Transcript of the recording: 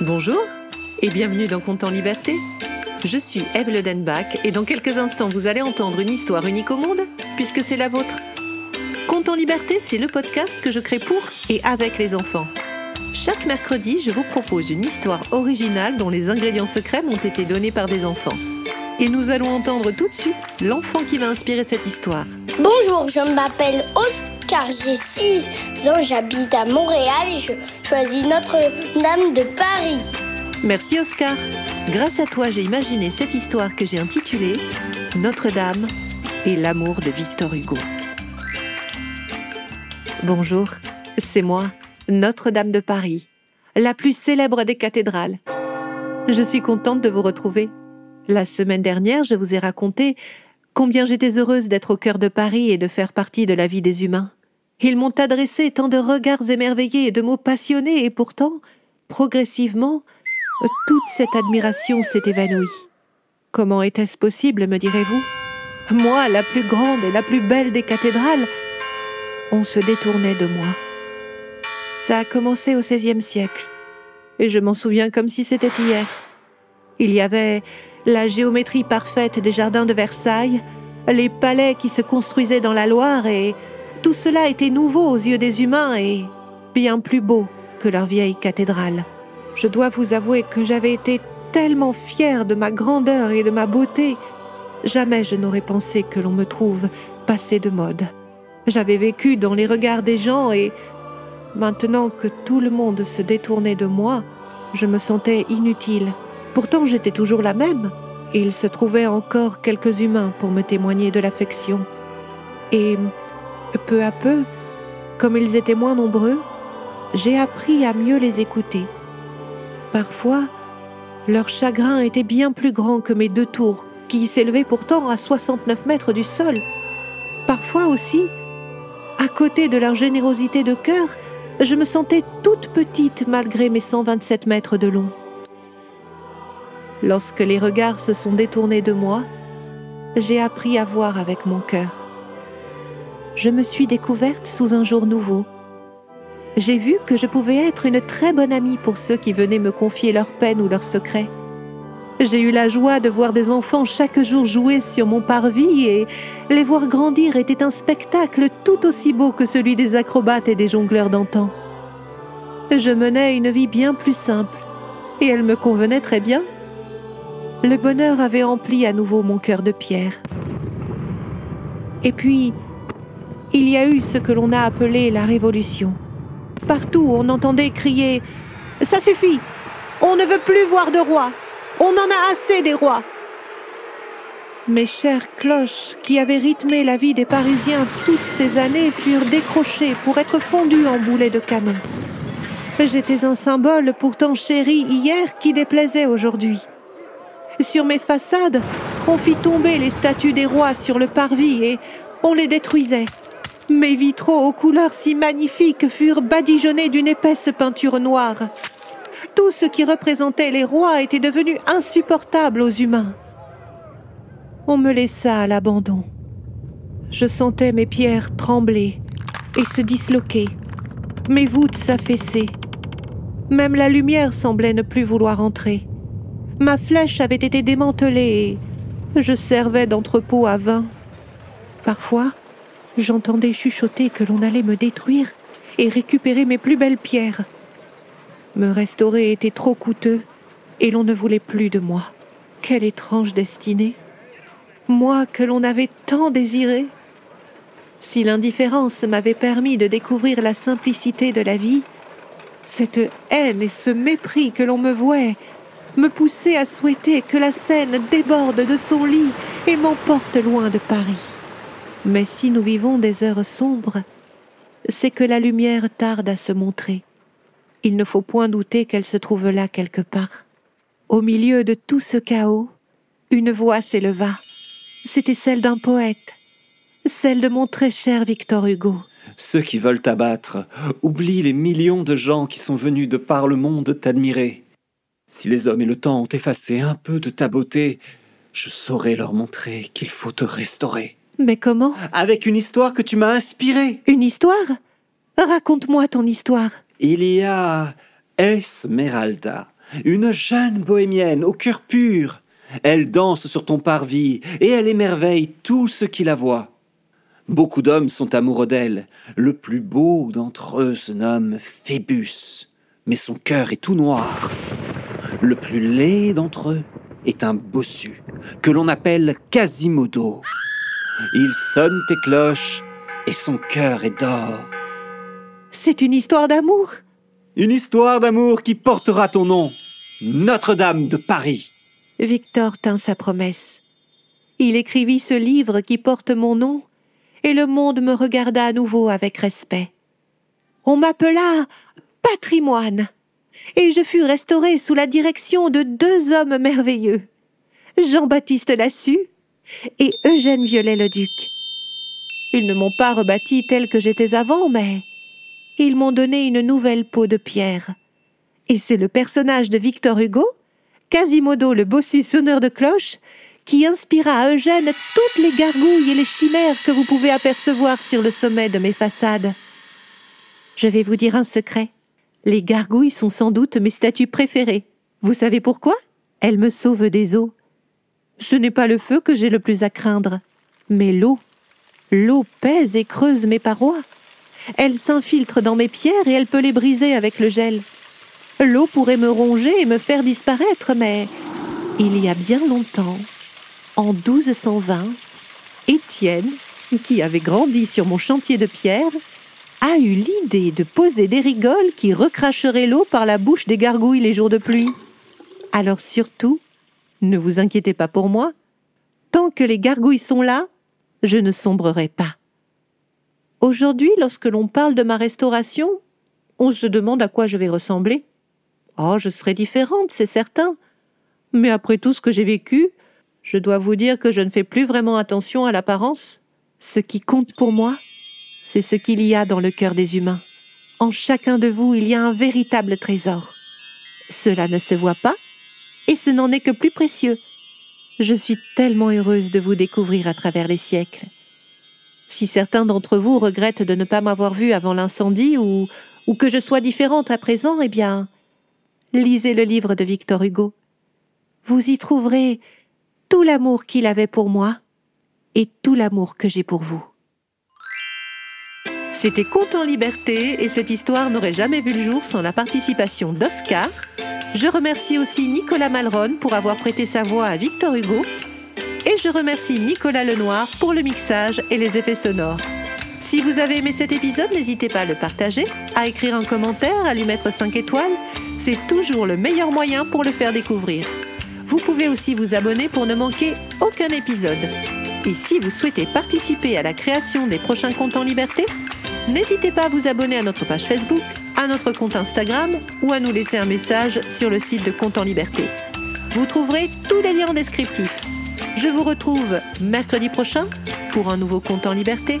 Bonjour et bienvenue dans Compte en Liberté. Je suis Eve Ledenbach et dans quelques instants vous allez entendre une histoire unique au monde puisque c'est la vôtre. Compte en Liberté, c'est le podcast que je crée pour et avec les enfants. Chaque mercredi, je vous propose une histoire originale dont les ingrédients secrets m'ont été donnés par des enfants. Et nous allons entendre tout de suite l'enfant qui va inspirer cette histoire. Bonjour, je m'appelle Oscar, j'ai 6 ans, j'habite à Montréal et je choisis Notre-Dame de Paris. Merci Oscar. Grâce à toi, j'ai imaginé cette histoire que j'ai intitulée Notre-Dame et l'amour de Victor Hugo. Bonjour, c'est moi, Notre-Dame de Paris, la plus célèbre des cathédrales. Je suis contente de vous retrouver. La semaine dernière, je vous ai raconté combien j'étais heureuse d'être au cœur de Paris et de faire partie de la vie des humains. Ils m'ont adressé tant de regards émerveillés et de mots passionnés, et pourtant, progressivement, toute cette admiration s'est évanouie. Comment était-ce possible, me direz-vous? Moi, la plus grande et la plus belle des cathédrales, on se détournait de moi. Ça a commencé au XVIe siècle, et je m'en souviens comme si c'était hier. Il y avait la géométrie parfaite des jardins de Versailles, les palais qui se construisaient dans la Loire, et tout cela était nouveau aux yeux des humains et bien plus beau que leur vieille cathédrale. Je dois vous avouer que j'avais été tellement fière de ma grandeur et de ma beauté, jamais je n'aurais pensé que l'on me trouve passé de mode. J'avais vécu dans les regards des gens et maintenant que tout le monde se détournait de moi, je me sentais inutile Pourtant j'étais toujours la même, il se trouvait encore quelques humains pour me témoigner de l'affection. Et peu à peu, comme ils étaient moins nombreux, j'ai appris à mieux les écouter. Parfois, leur chagrin était bien plus grand que mes deux tours, qui s'élevaient pourtant à 69 mètres du sol. Parfois aussi, à côté de leur générosité de cœur, je me sentais toute petite malgré mes 127 mètres de long. Lorsque les regards se sont détournés de moi, j'ai appris à voir avec mon cœur. Je me suis découverte sous un jour nouveau. J'ai vu que je pouvais être une très bonne amie pour ceux qui venaient me confier leurs peines ou leurs secrets. J'ai eu la joie de voir des enfants chaque jour jouer sur mon parvis et les voir grandir était un spectacle tout aussi beau que celui des acrobates et des jongleurs d'antan. Je menais une vie bien plus simple et elle me convenait très bien le bonheur avait empli à nouveau mon cœur de pierre. Et puis, il y a eu ce que l'on a appelé la Révolution. Partout, on entendait crier ⁇ Ça suffit On ne veut plus voir de roi On en a assez des rois !⁇ Mes chères cloches, qui avaient rythmé la vie des Parisiens toutes ces années, furent décrochées pour être fondues en boulets de canon. J'étais un symbole pourtant chéri hier qui déplaisait aujourd'hui. Sur mes façades, on fit tomber les statues des rois sur le parvis et on les détruisait. Mes vitraux aux couleurs si magnifiques furent badigeonnés d'une épaisse peinture noire. Tout ce qui représentait les rois était devenu insupportable aux humains. On me laissa à l'abandon. Je sentais mes pierres trembler et se disloquer, mes voûtes s'affaisser. Même la lumière semblait ne plus vouloir entrer. Ma flèche avait été démantelée et je servais d'entrepôt à vin. Parfois, j'entendais chuchoter que l'on allait me détruire et récupérer mes plus belles pierres. Me restaurer était trop coûteux et l'on ne voulait plus de moi. Quelle étrange destinée. Moi que l'on avait tant désiré. Si l'indifférence m'avait permis de découvrir la simplicité de la vie, cette haine et ce mépris que l'on me vouait me poussait à souhaiter que la Seine déborde de son lit et m'emporte loin de Paris. Mais si nous vivons des heures sombres, c'est que la lumière tarde à se montrer. Il ne faut point douter qu'elle se trouve là quelque part. Au milieu de tout ce chaos, une voix s'éleva. C'était celle d'un poète, celle de mon très cher Victor Hugo. Ceux qui veulent t'abattre oublient les millions de gens qui sont venus de par le monde t'admirer. Si les hommes et le temps ont effacé un peu de ta beauté, je saurai leur montrer qu'il faut te restaurer. Mais comment Avec une histoire que tu m'as inspirée. Une histoire? Raconte-moi ton histoire. Il y a Esmeralda, une jeune bohémienne au cœur pur. Elle danse sur ton parvis et elle émerveille tout ce qui la voit. Beaucoup d'hommes sont amoureux d'elle. Le plus beau d'entre eux se nomme Phébus, mais son cœur est tout noir. Le plus laid d'entre eux est un bossu, que l'on appelle Quasimodo. Il sonne tes cloches et son cœur est d'or. C'est une histoire d'amour. Une histoire d'amour qui portera ton nom. Notre-Dame de Paris. Victor tint sa promesse. Il écrivit ce livre qui porte mon nom, et le monde me regarda à nouveau avec respect. On m'appela patrimoine, et je fus restauré sous la direction de deux hommes merveilleux, Jean-Baptiste Lassus et Eugène Viollet-le-Duc. Ils ne m'ont pas rebâti tel que j'étais avant, mais ils m'ont donné une nouvelle peau de pierre. Et c'est le personnage de Victor Hugo, Quasimodo le bossu sonneur de cloche, qui inspira à Eugène toutes les gargouilles et les chimères que vous pouvez apercevoir sur le sommet de mes façades. Je vais vous dire un secret. Les gargouilles sont sans doute mes statues préférées. Vous savez pourquoi? Elles me sauvent des eaux. Ce n'est pas le feu que j'ai le plus à craindre, mais l'eau. L'eau pèse et creuse mes parois. Elle s'infiltre dans mes pierres et elle peut les briser avec le gel. L'eau pourrait me ronger et me faire disparaître, mais il y a bien longtemps, en 1220, Étienne, qui avait grandi sur mon chantier de pierre, a eu l'idée de poser des rigoles qui recracheraient l'eau par la bouche des gargouilles les jours de pluie. Alors surtout, ne vous inquiétez pas pour moi, tant que les gargouilles sont là, je ne sombrerai pas. Aujourd'hui, lorsque l'on parle de ma restauration, on se demande à quoi je vais ressembler. Oh, je serai différente, c'est certain. Mais après tout ce que j'ai vécu, je dois vous dire que je ne fais plus vraiment attention à l'apparence. Ce qui compte pour moi, c'est ce qu'il y a dans le cœur des humains. En chacun de vous, il y a un véritable trésor. Cela ne se voit pas, et ce n'en est que plus précieux. Je suis tellement heureuse de vous découvrir à travers les siècles. Si certains d'entre vous regrettent de ne pas m'avoir vu avant l'incendie ou, ou que je sois différente à présent, eh bien, lisez le livre de Victor Hugo. Vous y trouverez tout l'amour qu'il avait pour moi et tout l'amour que j'ai pour vous. C'était Conte en liberté et cette histoire n'aurait jamais vu le jour sans la participation d'Oscar. Je remercie aussi Nicolas Malron pour avoir prêté sa voix à Victor Hugo et je remercie Nicolas Lenoir pour le mixage et les effets sonores. Si vous avez aimé cet épisode, n'hésitez pas à le partager, à écrire un commentaire, à lui mettre 5 étoiles. C'est toujours le meilleur moyen pour le faire découvrir. Vous pouvez aussi vous abonner pour ne manquer aucun épisode. Et si vous souhaitez participer à la création des prochains comptes en liberté, n'hésitez pas à vous abonner à notre page Facebook, à notre compte Instagram ou à nous laisser un message sur le site de Compte en liberté. Vous trouverez tous les liens en descriptif. Je vous retrouve mercredi prochain pour un nouveau compte en liberté.